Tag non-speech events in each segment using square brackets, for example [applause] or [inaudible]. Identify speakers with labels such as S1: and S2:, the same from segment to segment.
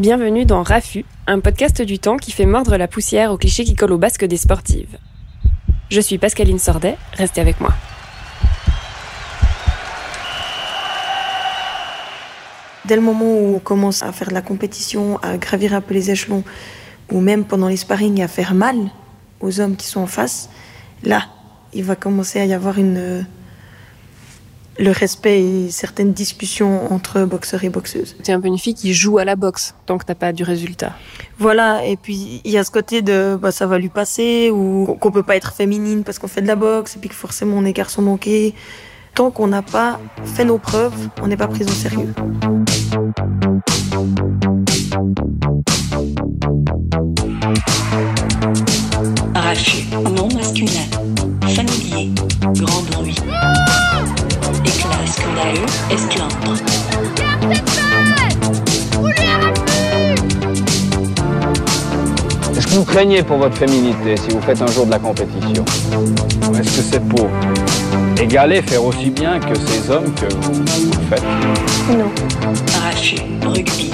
S1: Bienvenue dans Rafu, un podcast du temps qui fait mordre la poussière aux clichés qui collent au basque des sportives. Je suis Pascaline Sordet, restez avec moi.
S2: Dès le moment où on commence à faire de la compétition, à gravir un peu les échelons, ou même pendant les sparring à faire mal aux hommes qui sont en face, là, il va commencer à y avoir une, le respect et certaines discussions entre boxeurs et boxeuses.
S1: C'est un peu une fille qui joue à la boxe tant que t'as pas du résultat.
S2: Voilà, et puis il y a ce côté de bah, ça va lui passer ou qu'on peut pas être féminine parce qu'on fait de la boxe et puis que forcément on est garçon manqué. Tant qu'on n'a pas fait nos preuves, on n'est pas pris au sérieux.
S3: Craignez pour votre féminité si vous faites un jour de la compétition Ou Est-ce que c'est pour égaler, faire aussi bien que ces hommes que vous, vous faites?
S2: Non.
S4: Arraché, rugby.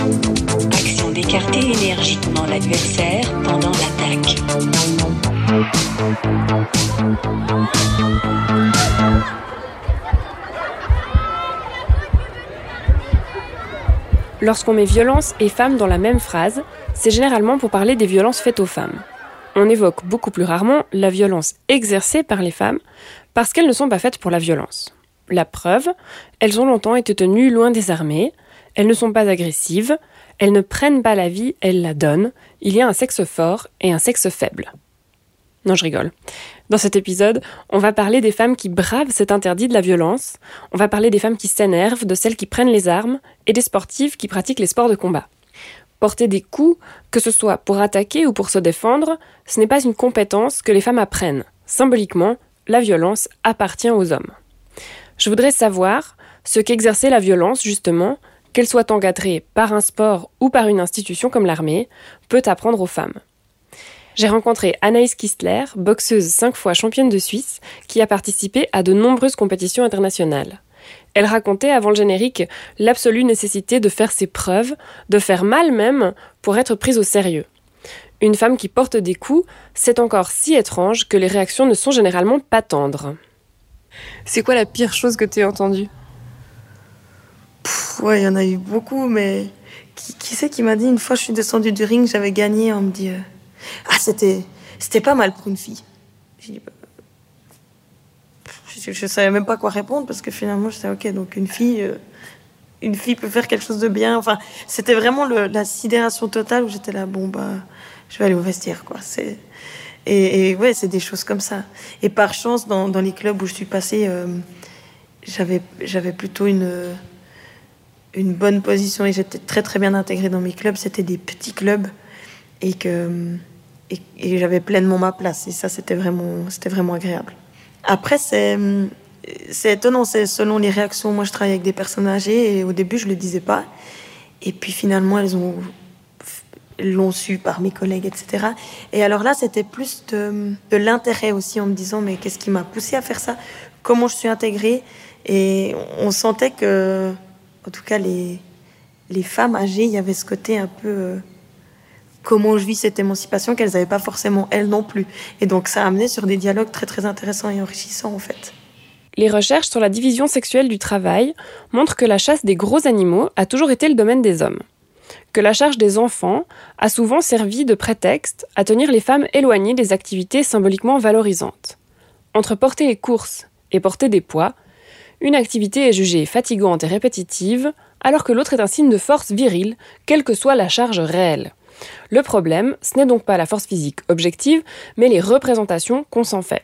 S4: Action d'écarter énergiquement l'adversaire pendant l'attaque.
S1: Lorsqu'on met violence et femme dans la même phrase, c'est généralement pour parler des violences faites aux femmes. On évoque beaucoup plus rarement la violence exercée par les femmes parce qu'elles ne sont pas faites pour la violence. La preuve, elles ont longtemps été tenues loin des armées, elles ne sont pas agressives, elles ne prennent pas la vie, elles la donnent. Il y a un sexe fort et un sexe faible. Non, je rigole. Dans cet épisode, on va parler des femmes qui bravent cet interdit de la violence, on va parler des femmes qui s'énervent, de celles qui prennent les armes, et des sportives qui pratiquent les sports de combat. Porter des coups, que ce soit pour attaquer ou pour se défendre, ce n'est pas une compétence que les femmes apprennent. Symboliquement, la violence appartient aux hommes. Je voudrais savoir ce qu'exercer la violence, justement, qu'elle soit encadrée par un sport ou par une institution comme l'armée, peut apprendre aux femmes. J'ai rencontré Anaïs Kistler, boxeuse cinq fois championne de Suisse, qui a participé à de nombreuses compétitions internationales. Elle racontait avant le générique l'absolue nécessité de faire ses preuves, de faire mal même, pour être prise au sérieux. Une femme qui porte des coups, c'est encore si étrange que les réactions ne sont généralement pas tendres. C'est quoi la pire chose que tu as entendue?
S2: Pff, ouais, il y en a eu beaucoup, mais qui, qui c'est qui m'a dit une fois je suis descendue du ring, j'avais gagné, on me dit euh, ah c'était c'était pas mal pour une fille. J'ai dit, bah, je, je savais même pas quoi répondre parce que finalement j'étais ok donc une fille euh, une fille peut faire quelque chose de bien. Enfin c'était vraiment la sidération totale où j'étais là bon bah je vais aller au vestiaire quoi. C'est et, et ouais c'est des choses comme ça. Et par chance dans, les clubs où je suis passée euh, j'avais j'avais plutôt une une bonne position et j'étais très très bien intégrée dans mes clubs. C'était des petits clubs et que et j'avais pleinement ma place et ça c'était vraiment c'était vraiment agréable. Après c'est c'est étonnant, c'est selon les réactions. Moi je travaille avec des personnes âgées et au début je le disais pas et puis finalement elles ont l'ont su par mes collègues, etc. Et alors là, c'était plus de, de l'intérêt aussi en me disant, mais qu'est-ce qui m'a poussé à faire ça? Comment je suis intégrée? Et on sentait que, en tout cas, les, les femmes âgées, il y avait ce côté un peu euh, comment je vis cette émancipation qu'elles n'avaient pas forcément elles non plus. Et donc ça a amené sur des dialogues très très intéressants et enrichissants en fait.
S1: Les recherches sur la division sexuelle du travail montrent que la chasse des gros animaux a toujours été le domaine des hommes. Que la charge des enfants a souvent servi de prétexte à tenir les femmes éloignées des activités symboliquement valorisantes. Entre porter les courses et porter des poids, une activité est jugée fatigante et répétitive, alors que l'autre est un signe de force virile, quelle que soit la charge réelle. Le problème, ce n'est donc pas la force physique objective, mais les représentations qu'on s'en fait.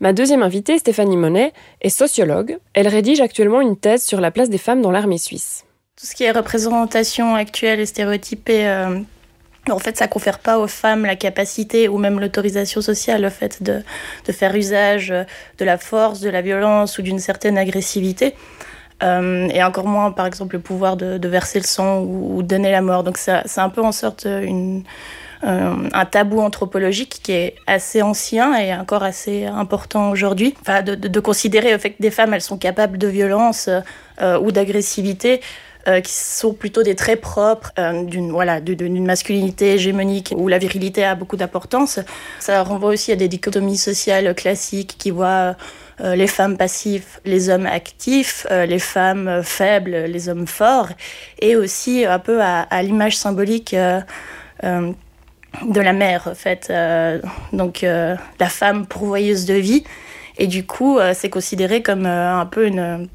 S1: Ma deuxième invitée, Stéphanie Monet, est sociologue. Elle rédige actuellement une thèse sur la place des femmes dans l'armée suisse.
S5: Tout ce qui est représentation actuelle et stéréotypée, euh, en fait, ça confère pas aux femmes la capacité ou même l'autorisation sociale, le fait de, faire usage de la force, de la violence ou d'une certaine agressivité. Euh, et encore moins, par exemple, le pouvoir de, verser le sang ou, ou donner la mort. Donc, c'est un peu en sorte euh, un tabou anthropologique qui est assez ancien et encore assez important aujourd'hui. Enfin, de, considérer le fait que des femmes, elles sont capables de violence euh, ou d'agressivité qui sont plutôt des traits propres d'une voilà, d'une masculinité hégémonique où la virilité a beaucoup d'importance. Ça renvoie aussi à des dichotomies sociales classiques qui voient les femmes passives, les hommes actifs, les femmes faibles, les hommes forts, et aussi un peu à, à l'image symbolique de la mère, en fait. Euh, donc, euh, la femme pourvoyeuse de vie. Et du coup, euh, c'est considéré comme un peu une,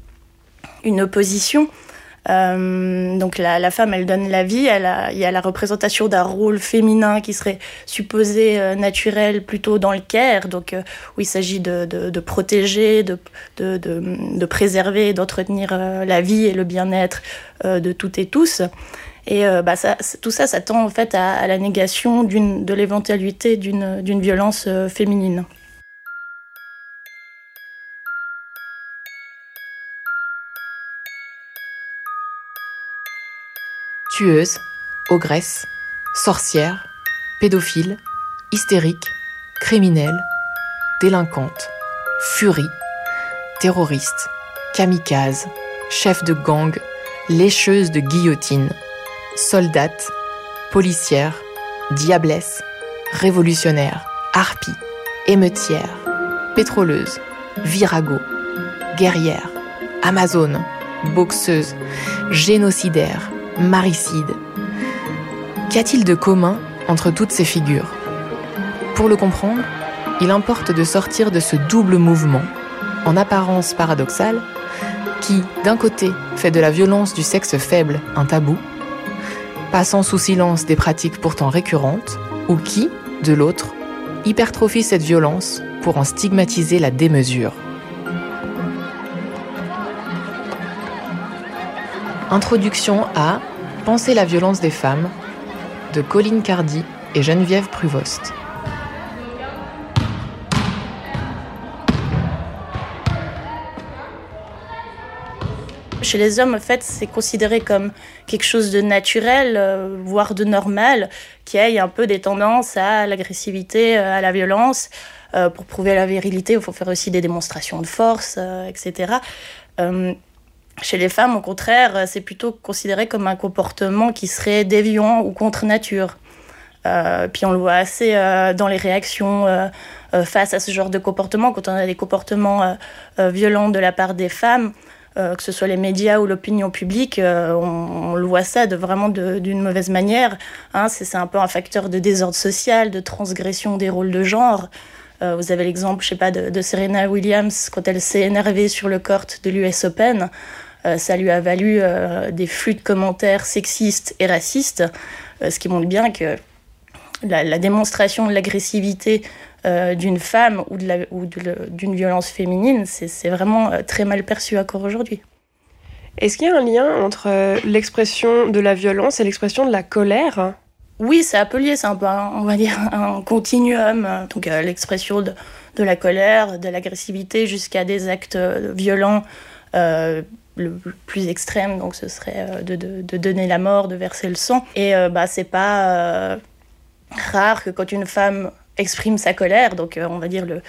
S5: une opposition. Donc, la, femme, elle donne la vie. Il y a la représentation d'un rôle féminin qui serait supposé naturel plutôt dans le care. Donc, où il s'agit de, protéger, de, préserver, d'entretenir la vie et le bien-être de toutes et tous. Et euh, bah, tout ça, ça tend en fait à, la négation de l'éventualité d'une violence euh, féminine.
S6: Tueuse, ogresse, sorcière, pédophile, hystérique, criminelle, délinquante, furie, terroriste, kamikaze, chef de gang, lécheuse de guillotine, soldate, policière, diablesse, révolutionnaire, harpie, émeutière, pétroleuse, virago, guerrière, amazone, boxeuse, génocidaire, maricide. Qu'y a-t-il de commun entre toutes ces figures? Pour le comprendre, il importe de sortir de ce double mouvement, en apparence paradoxal, qui, d'un côté, fait de la violence du sexe faible un tabou, passant sous silence des pratiques pourtant récurrentes, ou qui, de l'autre, hypertrophie cette violence pour en stigmatiser la démesure. Introduction à Penser la violence des femmes de Colline Cardi et Geneviève Pruvost.
S5: Chez les hommes, en fait, c'est considéré comme quelque chose de naturel, euh, voire de normal, qui ait un peu des tendances à l'agressivité, euh, à la violence. Euh, pour prouver la virilité, il faut faire aussi des démonstrations de force, etc. Chez les femmes, au contraire, c'est plutôt considéré comme un comportement qui serait déviant ou contre nature. puis on le voit assez dans les réactions face à ce genre de comportement. Quand on a des comportements violents de la part des femmes, euh, que ce soit les médias ou l'opinion publique, euh, on, le voit ça de vraiment d'une mauvaise manière. Hein. c'est un peu un facteur de désordre social, de transgression des rôles de genre. Euh, vous avez l'exemple, je sais pas, de, Serena Williams quand elle s'est énervée sur le court de l'US Open. Ça lui a valu des flux de commentaires sexistes et racistes, ce qui montre bien que la démonstration de l'agressivité euh, d'une femme ou d'une violence féminine, c'est vraiment euh, très mal perçu encore aujourd'hui.
S1: Est-ce qu'il y a un lien entre euh, l'expression de la violence et l'expression de la colère?
S5: Oui, c'est lié, c'est un peu, on va dire, [laughs] un continuum. Donc l'expression de, la colère, de l'agressivité jusqu'à des actes violents le plus extrême, donc ce serait de, donner la mort, de verser le sang. Et bah, c'est pas rare que quand une femme exprime sa colère, donc euh, on va dire le,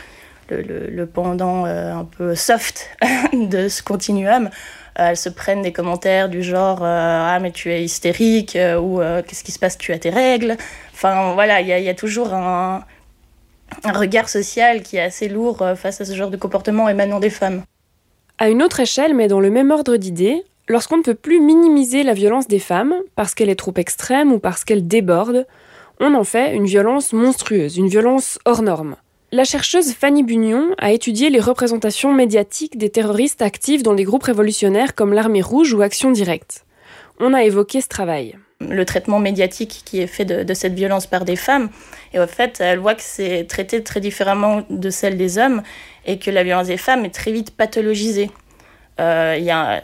S5: le, pendant euh, un peu soft [laughs] de ce continuum. Euh, elles se prennent des commentaires du genre Ah, mais tu es hystérique, ou Qu'est-ce qui se passe, tu as tes règles? Enfin, voilà, il y, y, a toujours un, un, regard social qui est assez lourd face à ce genre de comportement émanant des femmes.
S1: À une autre échelle, mais dans le même ordre d'idées, lorsqu'on ne peut plus minimiser la violence des femmes parce qu'elle est trop extrême ou parce qu'elle déborde, on en fait une violence monstrueuse, une violence hors norme. La chercheuse Fanny Bunion a étudié les représentations médiatiques des terroristes actifs dans des groupes révolutionnaires comme l'Armée rouge ou Action directe. On a évoqué ce travail.
S5: Le traitement médiatique qui est fait de, cette violence par des femmes, et en fait, elle voit que c'est traité très différemment de celle des hommes et que la violence des femmes est très vite pathologisée. Euh, y a,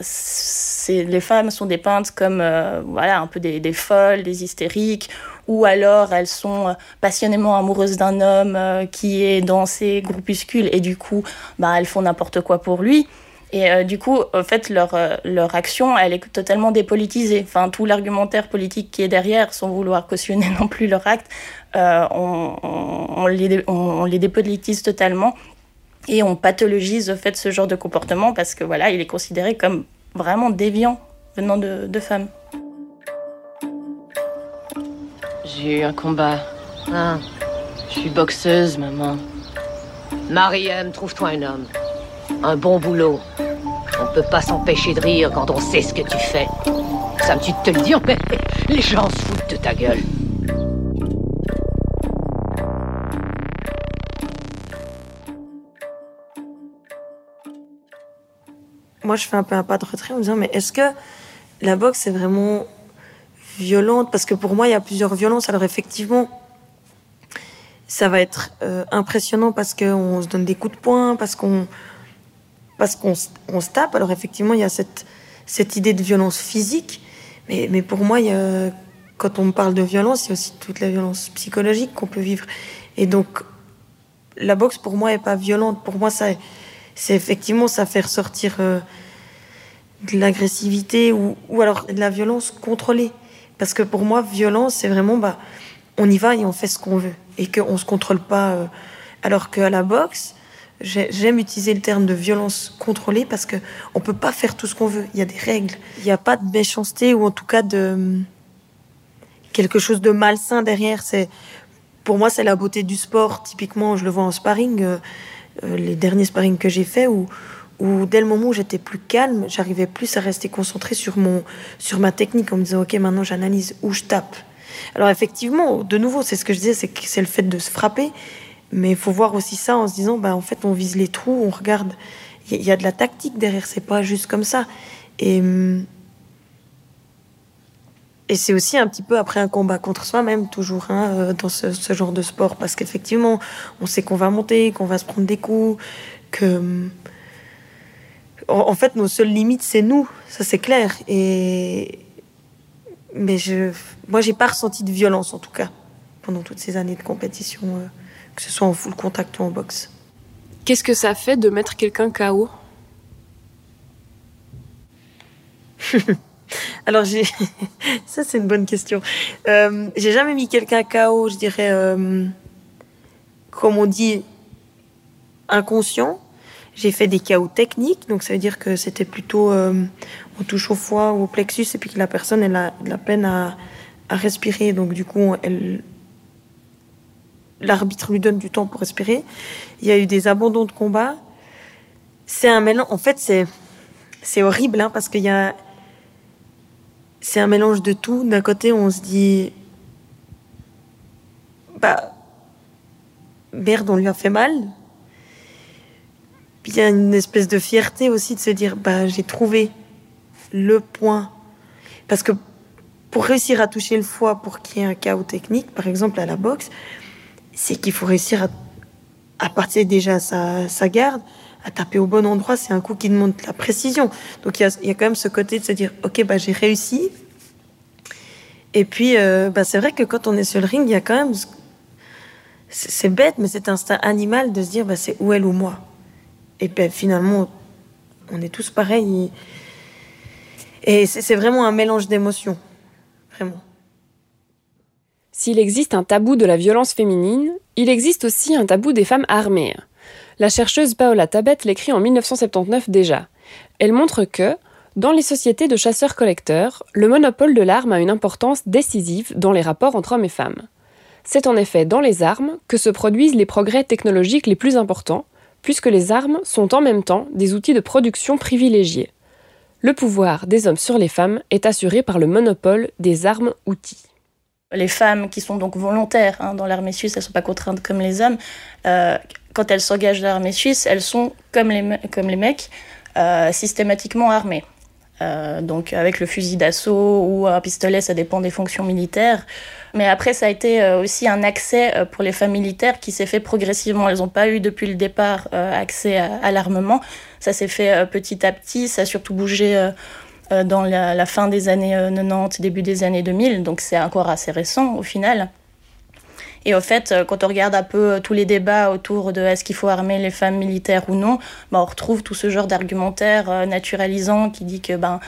S5: les femmes sont dépeintes comme euh, voilà, un peu des, des folles, des hystériques, ou alors elles sont euh, passionnément amoureuses d'un homme euh, qui est dans ces groupuscules et du coup, bah, elles font n'importe quoi pour lui. Et euh, du coup, en fait, leur, leur action, elle est totalement dépolitisée. Enfin, tout l'argumentaire politique qui est derrière, sans vouloir cautionner [laughs] non plus leur acte, on, on, les, on, les dépolitise totalement et on pathologise au fait ce genre de comportement parce que voilà, il est considéré comme vraiment déviant venant de, de femmes.
S7: J'ai eu un combat. Ah, je suis boxeuse, maman. Mariam, trouve-toi un homme. Un bon boulot. On peut pas s'empêcher de rire quand on sait ce que tu fais. Ça me tue de te le dire, mais [laughs] les gens foutent ta gueule.
S2: Moi, je fais un peu un pas de retrait en me disant, mais est-ce que la boxe est vraiment violente? Parce que pour moi, il y a plusieurs violences. Alors effectivement, ça va être euh, impressionnant parce qu'on se donne des coups de poing, parce qu'on parce qu'on se- tape. Alors effectivement, il y a cette, cette idée de violence physique, mais, mais pour moi, quand on parle de violence, il y a aussi toute la violence psychologique qu'on peut vivre. Et donc, la boxe, pour moi, est pas violente. Pour moi, c'est effectivement, ça fait ressortir euh, de l'agressivité ou, ou alors de la violence contrôlée. Parce que pour moi, violence, c'est vraiment, bah, on y va et on fait ce qu'on veut. Et qu'on se contrôle pas. euh, alors qu'à la boxe, j'aime utiliser le terme de violence contrôlée parce que on peut pas faire tout ce qu'on veut. Il y a des règles. Il n'y a pas de méchanceté ou en tout cas de quelque chose de malsain derrière. C'est pour moi, c'est la beauté du sport. Typiquement, je le vois en sparring, euh, euh, les derniers sparring que j'ai faits où, où dès le moment où j'étais plus calme, j'arrivais plus à rester concentré sur mon, sur ma technique en me disant, ok, maintenant j'analyse où je tape. Alors effectivement, de nouveau, c'est ce que je disais, c'est que c'est le fait de se frapper, mais il faut voir aussi ça en se disant, bah en fait, on vise les trous, on regarde. Il y, a de la tactique derrière, c'est pas juste comme ça. Et hum, et c'est aussi un petit peu après un combat contre soi-même, toujours, hein, euh, dans ce, ce genre de sport. Parce qu'effectivement, on sait qu'on va monter, qu'on va se prendre des coups, que. hum, En, en fait, nos seules limites, c'est nous, ça c'est clair. Et. Mais je. Moi, j'ai pas ressenti de violence, en tout cas, pendant toutes ces années de compétition, euh, que ce soit en full contact ou en boxe.
S1: Qu'est-ce que ça fait de mettre quelqu'un KO [laughs]
S2: Alors, j'ai. [laughs] ça, c'est une bonne question. Euh, j'ai jamais mis quelqu'un KO, je dirais, euh, comme on dit, inconscient. J'ai fait des KO techniques, donc ça veut dire que c'était plutôt. euh, on touche au foie ou au plexus, et puis que la personne, elle a de la peine à, à respirer, donc du coup, elle. L'arbitre lui donne du temps pour respirer. Il y a eu des abandons de combat. C'est un mélange. En fait, c'est c'est horrible, hein, parce qu'il y a c'est un mélange de tout. D'un côté, on se dit, bah, merde, on lui a fait mal. Puis il y a une espèce de fierté aussi de se dire, bah, j'ai trouvé le point. Parce que pour réussir à toucher le foie, pour qu'il y ait un chaos technique, par exemple à la boxe, c'est qu'il faut réussir à, à partir déjà sa, sa garde, à taper au bon endroit. C'est un coup qui demande de la précision. Donc il y a, y a quand même ce côté de se dire, ok, bah, j'ai réussi. Et puis, euh, bah, c'est vrai que quand on est sur le ring, il y a quand même. ce- C'est bête, mais cet instinct animal de se dire, bah, c'est ou elle ou moi. Et ben finalement, on est tous pareils. Et c'est vraiment un mélange d'émotions. Vraiment.
S1: S'il existe un tabou de la violence féminine, il existe aussi un tabou des femmes armées. La chercheuse Paola Tabet l'écrit en 1979 déjà. Elle montre que, dans les sociétés de chasseurs-collecteurs, le monopole de l'arme a une importance décisive dans les rapports entre hommes et femmes. C'est en effet dans les armes que se produisent les progrès technologiques les plus importants, puisque les armes sont en même temps des outils de production privilégiés. Le pouvoir des hommes sur les femmes est assuré par le monopole des armes-outils.
S5: Les femmes qui sont donc volontaires hein, dans l'armée suisse, elles ne sont pas contraintes comme les hommes. Euh, quand elles s'engagent dans l'armée suisse, elles sont comme les, me- comme les mecs, euh, systématiquement armées. Euh, donc avec le fusil d'assaut ou un pistolet, ça dépend des fonctions militaires. Mais après, ça a été aussi un accès pour les femmes militaires qui s'est fait progressivement. Elles n'ont pas eu depuis le départ accès à, à l'armement. Ça s'est fait petit à petit. Ça a surtout bougé dans la, fin des années euh, 90, début des années 2000. Donc c'est encore assez récent au final. Et au fait, euh, quand on regarde un peu euh, tous les débats autour de est-ce qu'il faut armer les femmes militaires ou non, bah, on retrouve tout ce genre d'argumentaire euh, naturalisant qui dit que ben,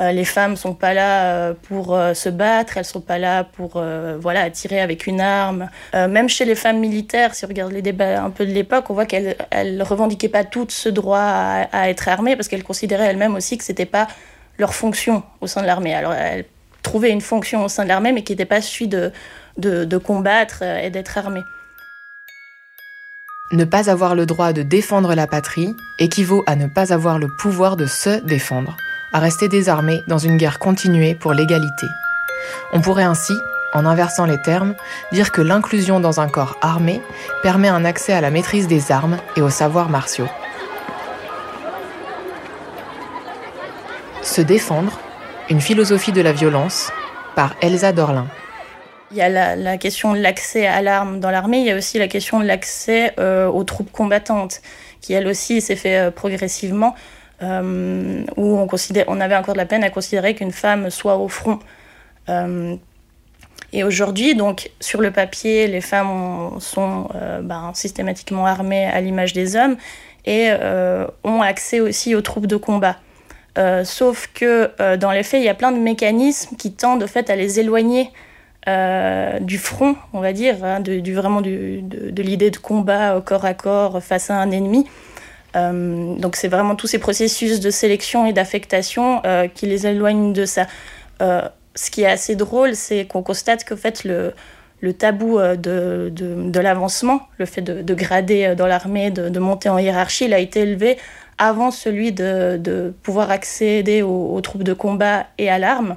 S5: euh, les femmes sont pas là euh, pour euh, se battre, elles sont pas là pour euh, voilà tirer avec une arme. Euh, même chez les femmes militaires, si on regarde les débats un peu de l'époque, on voit qu'elles elles revendiquaient pas toutes ce droit à, à être armées parce qu'elles considéraient elles-mêmes aussi que c'était pas leur fonction au sein de l'armée. Alors, elles trouvaient une fonction au sein de l'armée, mais qui n'était pas celui de, combattre et d'être armée.
S6: Ne pas avoir le droit de défendre la patrie équivaut à ne pas avoir le pouvoir de se défendre, à rester désarmé dans une guerre continuée pour l'égalité. On pourrait ainsi, en inversant les termes, dire que l'inclusion dans un corps armé permet un accès à la maîtrise des armes et aux savoirs martiaux. Se défendre, une philosophie de la violence, par Elsa Dorlin.
S5: Il y a la, question de l'accès à l'arme dans l'armée, il y a aussi la question de l'accès euh, aux troupes combattantes, qui elle aussi s'est fait euh, progressivement, euh, où on, considère, on avait encore de la peine à considérer qu'une femme soit au front. Et aujourd'hui, donc, sur le papier, les femmes ont- sont ben, systématiquement armées à l'image des hommes et ont accès aussi aux troupes de combat. Euh, sauf que euh, dans les faits, il y a plein de mécanismes qui tendent au fait à les éloigner euh, du front, on va dire, hein, de, vraiment de, l'idée de combat au corps à corps face à un ennemi. Donc c'est vraiment tous ces processus de sélection et d'affectation qui les éloignent de ça. Ce qui est assez drôle, c'est qu'on constate qu'en fait le, tabou de, de, l'avancement, le fait de, de grader dans l'armée, de monter en hiérarchie, il a été élevé avant celui de, pouvoir accéder aux, troupes de combat et à l'arme.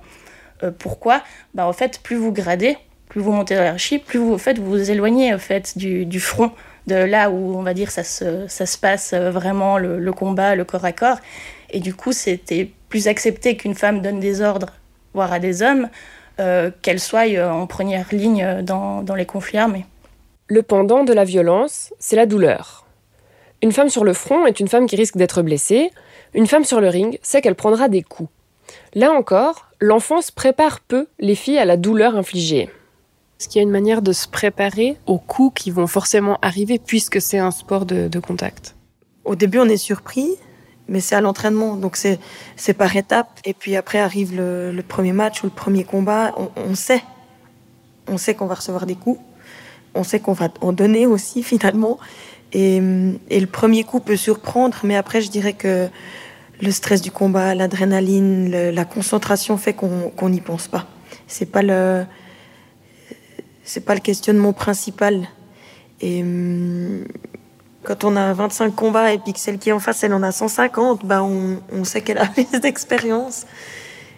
S5: Euh, pourquoi? Bah, En fait, plus vous gradez, plus vous montez dans la hiérarchie, plus vous, en vous vous éloignez en fait, du, front, de là où on va dire ça se, ça se passe euh, vraiment, le, combat, le corps à corps. Et du coup, c'était plus accepté qu'une femme donne des ordres, voire à des hommes, euh, qu'elle soit en première ligne dans, dans les conflits armés.
S1: Le pendant de la violence, c'est la douleur. Une femme sur le front est une femme qui risque d'être blessée. Une femme sur le ring sait qu'elle prendra des coups. Là encore, l'enfance prépare peu les filles à la douleur infligée.
S8: Est-ce qu'il y a une manière de se préparer aux coups qui vont forcément arriver puisque c'est un sport de, de contact?
S2: Au début, on est surpris, mais c'est à l'entraînement, donc c'est c'est par étapes. Et puis après arrive le, le premier match ou le premier combat. On, on sait, on sait qu'on va recevoir des coups, on sait qu'on va en donner aussi [laughs] finalement. Et, et le premier coup peut surprendre, mais après, je dirais que le stress du combat, l'adrénaline, la concentration fait qu'on n'y pense pas. C'est pas le c'est pas le questionnement principal. Et hum, quand on a 25 combats et puis que celle qui est en face, elle en a 150, bah on, on sait qu'elle a [laughs] plus d'expérience.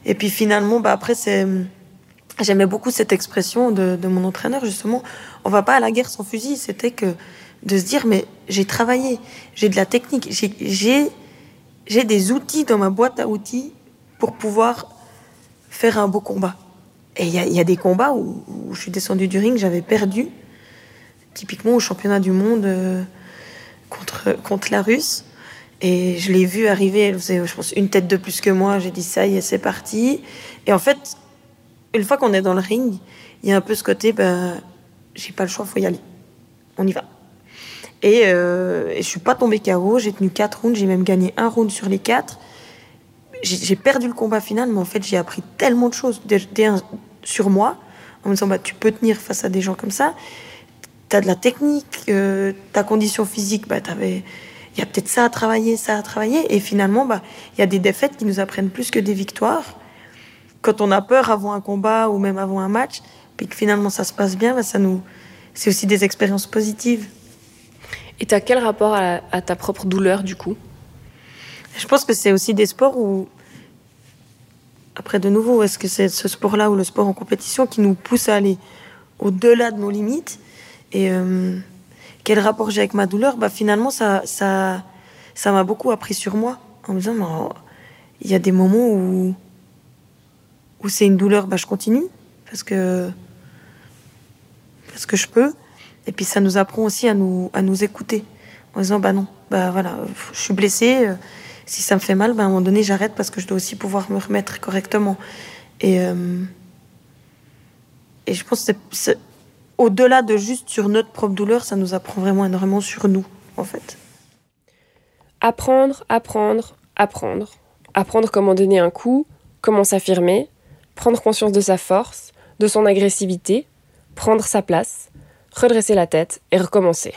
S2: Et puis finalement, bah après, c'est. J'aimais beaucoup cette expression de, mon entraîneur, justement. On va pas à la guerre sans fusil. C'était que de se dire, mais j'ai travaillé, j'ai de la technique, j'ai- des outils dans ma boîte à outils pour pouvoir faire un beau combat. Et il y a, des combats où, où je suis descendue du ring, j'avais perdu, typiquement au championnat du monde euh, contre, contre la Russe. Et je l'ai vue arriver, elle faisait, je pense, une tête de plus que moi. J'ai dit, ça y est, c'est parti. Et en fait, une fois qu'on est dans le ring, il y a un peu ce côté, ben, j'ai pas le choix, faut y aller. On y va. Et, euh, je suis pas tombée KO, j'ai tenu quatre rounds, j'ai même gagné un round sur les quatre. J'ai j'ai perdu le combat final, mais en fait, j'ai appris tellement de choses sur moi, en me disant, bah, tu peux tenir face à des gens comme ça. Tu as de la technique, euh, ta condition physique, bah, t'avais- il y a peut-être ça à travailler, ça à travailler. Et finalement, bah, il y a des défaites qui nous apprennent plus que des victoires. Quand on a peur avant un combat ou même avant un match, puis que finalement ça se passe bien, bah, ça nous, c'est aussi des expériences positives.
S8: Et t'as quel rapport à, à ta propre douleur du coup?
S2: Je pense que c'est aussi des sports où, après de nouveau, est-ce que c'est ce sport-là ou le sport en compétition qui nous pousse à aller au-delà de nos limites? Et euh, quel rapport j'ai avec ma douleur? Bah, Finalement, ça ça ça m'a beaucoup appris sur moi en me disant, oh, il y a des moments où, où c'est une douleur, bah, je continue parce que, parce que je peux. Et puis ça nous apprend aussi à nous, à nous écouter en disant, bah non, bah voilà, je suis blessée. euh, si ça me fait mal, ben, à un moment donné, j'arrête parce que je dois aussi pouvoir me remettre correctement. Et, euh, et je pense que c'est au-delà de juste sur notre propre douleur, ça nous apprend vraiment énormément sur nous, en fait.
S1: Apprendre, apprendre, apprendre. Apprendre comment donner un coup, comment s'affirmer, prendre conscience de sa force, de son agressivité, prendre sa place, redresser la tête et recommencer.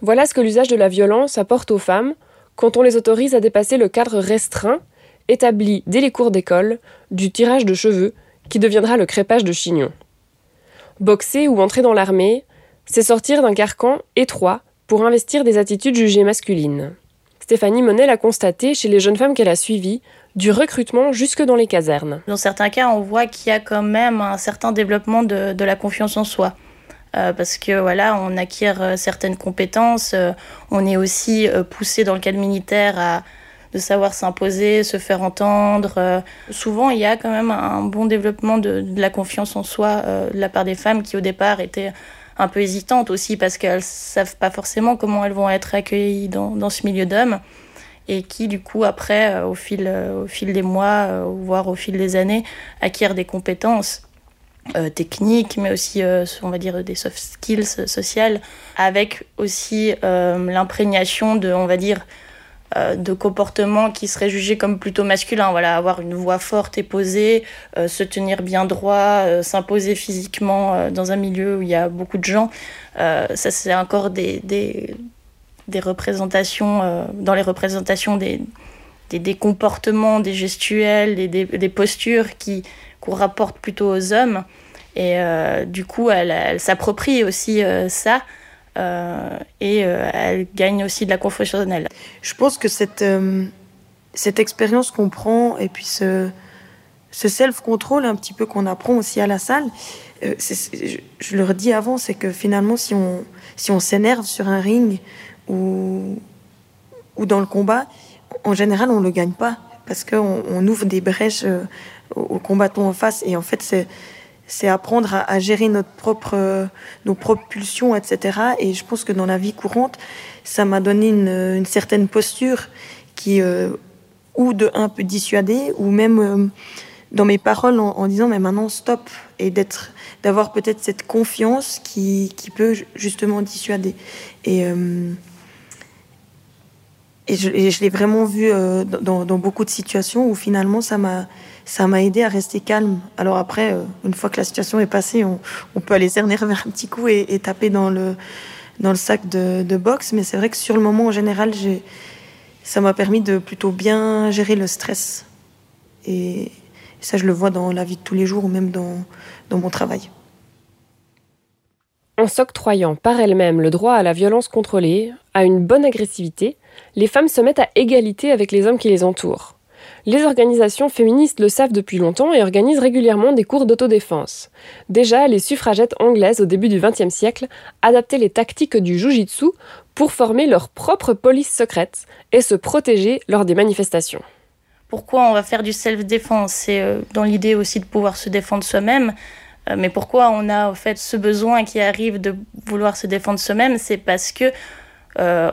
S1: Voilà ce que l'usage de la violence apporte aux femmes quand on les autorise à dépasser le cadre restreint établie dès les cours d'école du tirage de cheveux qui deviendra le crépage de chignon. Boxer ou entrer dans l'armée, c'est sortir d'un carcan étroit pour investir des attitudes jugées masculines. Stéphanie Monet l'a constaté chez les jeunes femmes qu'elle a suivies, du recrutement jusque dans les casernes.
S5: Dans certains cas, on voit qu'il y a quand même un certain développement de, la confiance en soi. Euh, parce que voilà, on acquiert euh, certaines compétences, euh, on est aussi poussé dans le cadre militaire à de savoir s'imposer, se faire entendre. souvent, il y a quand même un bon développement de, la confiance en soi de la part des femmes qui au départ étaient un peu hésitantes aussi parce qu'elles savent pas forcément comment elles vont être accueillies dans ce milieu d'hommes et qui du coup après au fil au fil des mois voire au fil des années acquièrent des compétences euh, techniques, mais aussi, euh, on va dire, des soft skills sociales, avec aussi euh, l'imprégnation de, on va dire, de comportements qui seraient jugés comme plutôt masculins. Voilà, avoir une voix forte et posée, se tenir bien droit, s'imposer physiquement dans un milieu où il y a beaucoup de gens. ça, c'est encore des, des représentations, dans les représentations des, des, comportements, des gestuels, des, des postures qui qu'on rapporte plutôt aux hommes. Et euh, du coup, elle, s'approprie aussi euh, ça. Euh, et elle gagne aussi de la confiance en elle.
S2: Je pense que cette, cette expérience qu'on prend et puis ce, ce self-control un petit peu qu'on apprend aussi à la salle, je, je, le redis avant, c'est que finalement, si on, si on s'énerve sur un ring ou, ou dans le combat, en général, on ne le gagne pas parce qu'on on ouvre des brèches aux combattants en face. Et en fait, c'est apprendre à, gérer notre propre, nos propres pulsions, etc. Et je pense que dans la vie courante, ça m'a donné une, certaine posture qui, euh, ou de un peu dissuader, ou même euh, dans mes paroles en, disant mais maintenant stop et d'avoir peut-être cette confiance qui, qui, peut justement dissuader. Et euh, et je, je l'ai vraiment vu dans, dans, beaucoup de situations où finalement ça m'a ça m'a aidé à rester calme. Alors après, euh, une fois que la situation est passée, on, on peut aller s'énerver [laughs] un petit coup et, et, taper dans le, dans le sac de, de boxe. Mais c'est vrai que sur le moment, en général, ça m'a permis de plutôt bien gérer le stress. Et ça, je le vois dans la vie de tous les jours ou même dans, dans mon travail.
S1: En s'octroyant par elles-mêmes le droit à la violence contrôlée, à une bonne agressivité, les femmes se mettent à égalité avec les hommes qui les entourent. Les organisations féministes le savent depuis longtemps et organisent régulièrement des cours d'autodéfense. Déjà, les suffragettes anglaises au début du XXe siècle adaptaient les tactiques du jujitsu pour former leur propre police secrète et se protéger lors des manifestations.
S5: Pourquoi on va faire du self-défense? C'est euh, dans l'idée aussi de pouvoir se défendre soi-même. Euh, mais pourquoi on a au fait ce besoin qui arrive de vouloir se défendre soi-même? C'est parce que euh,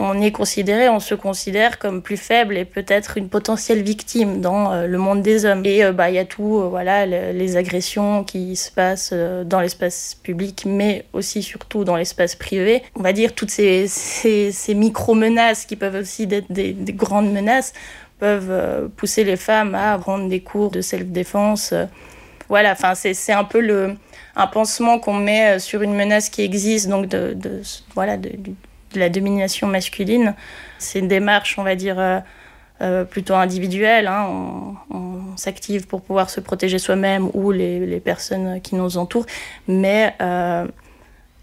S5: on, est considéré, on se considère comme plus faible et peut-être une potentielle victime dans euh, le monde des hommes. Et bah il y a tout, voilà, les, agressions qui se passent dans l'espace public, mais aussi surtout dans l'espace privé. On va dire toutes ces, ces, micro menaces qui peuvent aussi être des, des grandes menaces peuvent pousser les femmes à prendre des cours de self-défense. Voilà, enfin c'est un peu le un pansement qu'on met sur une menace qui existe, donc de, voilà de, la domination masculine. C'est une démarche, on va dire, euh, euh, plutôt individuelle. Hein. On, s'active pour pouvoir se protéger soi-même ou les, personnes qui nous entourent. Mais euh,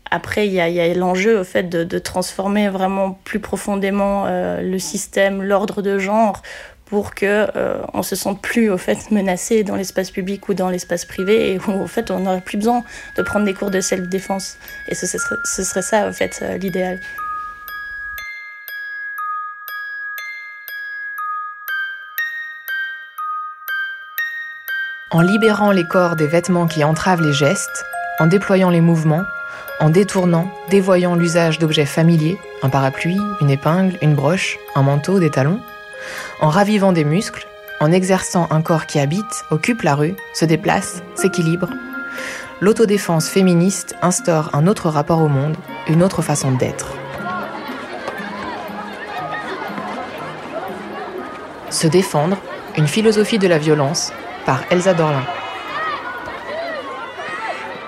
S5: après, il y a, l'enjeu au fait de, transformer vraiment plus profondément le système, l'ordre de genre pour que on se sente plus au fait menacé dans l'espace public ou dans l'espace privé et où au fait on n'aurait plus besoin de prendre des cours de self-défense et ce serait, ça au fait l'idéal.
S6: en libérant les corps des vêtements qui entravent les gestes, en déployant les mouvements, en détournant, dévoyant l'usage d'objets familiers, un parapluie, une épingle, une broche, un manteau, des talons, en ravivant des muscles, en exerçant un corps qui habite, occupe la rue, se déplace, s'équilibre. L'autodéfense féministe instaure un autre rapport au monde, une autre façon d'être. Se défendre, une philosophie de la violence, par Elsa Dorlin.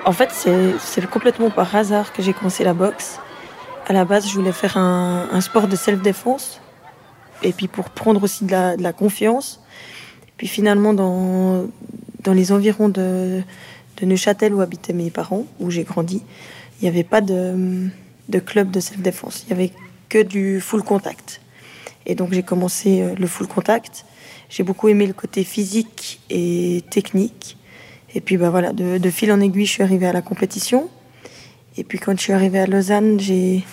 S2: En fait, c'est complètement par hasard que j'ai commencé la boxe. À la base, je voulais faire un, sport de self-défense. Et puis pour prendre aussi de la, confiance. Puis finalement, dans, dans les environs de, de Neuchâtel où habitaient mes parents, où j'ai grandi, il n'y avait pas de, de club de self-défense. Il n'y avait que du full contact. Et donc j'ai commencé euh, le full contact. J'ai beaucoup aimé le côté physique et technique. Et puis bah voilà, de, de fil en aiguille, je suis arrivée à la compétition. Et puis quand je suis arrivée à Lausanne, j'ai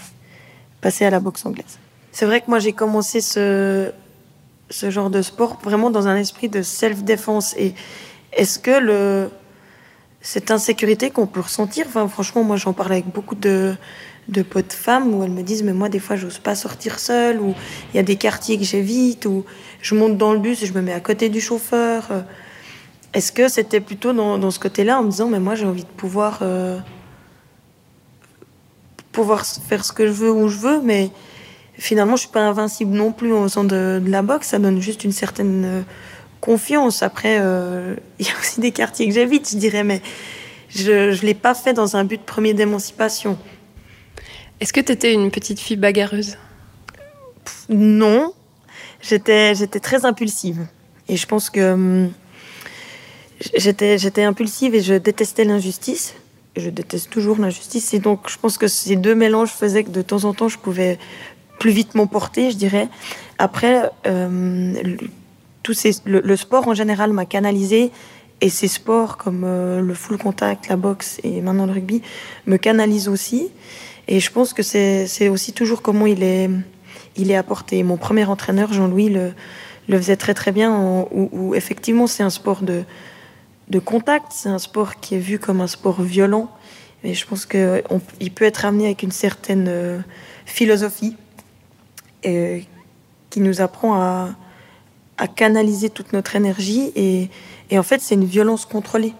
S2: passé à la boxe anglaise. C'est vrai que moi j'ai commencé ce, ce genre de sport vraiment dans un esprit de self-défense. Et est-ce que le, cette insécurité qu'on peut ressentir, enfin franchement moi j'en parle avec beaucoup de, de potes femmes où elles me disent mais moi des fois j'ose pas sortir seule ou il y a des quartiers que j'évite ou je monte dans le bus et je me mets à côté du chauffeur. Est-ce que c'était plutôt dans, dans ce côté-là en me disant mais moi j'ai envie de pouvoir euh, pouvoir faire ce que je veux où je veux mais finalement je suis pas invincible non plus au sein de, de la boxe. Ça donne juste une certaine euh, confiance. Après euh, [laughs] il y a aussi des quartiers que j'évite je dirais mais je je l'ai pas fait dans un but premier d'émancipation.
S8: Est-ce que tu étais une petite fille bagarreuse?
S2: Non, j'étais très impulsive. Et je pense que hum, j'étais impulsive et je détestais l'injustice. Je déteste toujours l'injustice. Et donc je pense que ces deux mélanges faisaient que de temps en temps je pouvais plus vite m'emporter, je dirais. Après, euh, tout ces, le, sport en général m'a canalisé et ces sports comme euh, le full contact, la boxe et maintenant le rugby me canalisent aussi. Et je pense que c'est aussi toujours comment il est, il est apporté. Mon premier entraîneur, Jean-Louis, le, faisait très très bien, en, où, effectivement c'est un sport de, de contact, c'est un sport qui est vu comme un sport violent. Et je pense qu'il peut être amené avec une certaine euh, philosophie qui nous apprend à, canaliser toute notre énergie. Et, en fait, c'est une violence contrôlée.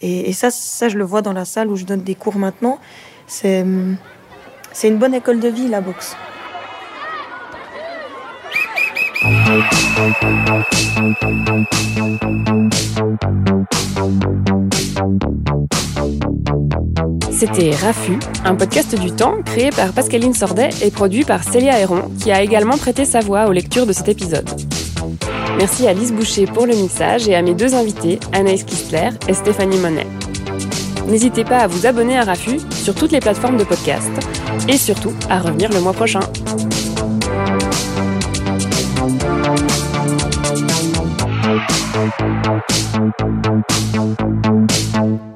S2: Et, ça, je le vois dans la salle où je donne des cours maintenant. C'est une bonne école de vie, la boxe.
S1: C'était Rafu, un podcast du temps créé par Pascaline Sordet et produit par Célia Héron, qui a également prêté sa voix aux lectures de cet épisode. Merci à Lise Boucher pour le mixage et à mes deux invités, Anaïs Kistler et Stéphanie Monet. N'hésitez pas à vous abonner à Rafu sur toutes les plateformes de podcast et surtout à revenir le mois prochain.
S4: Thank you.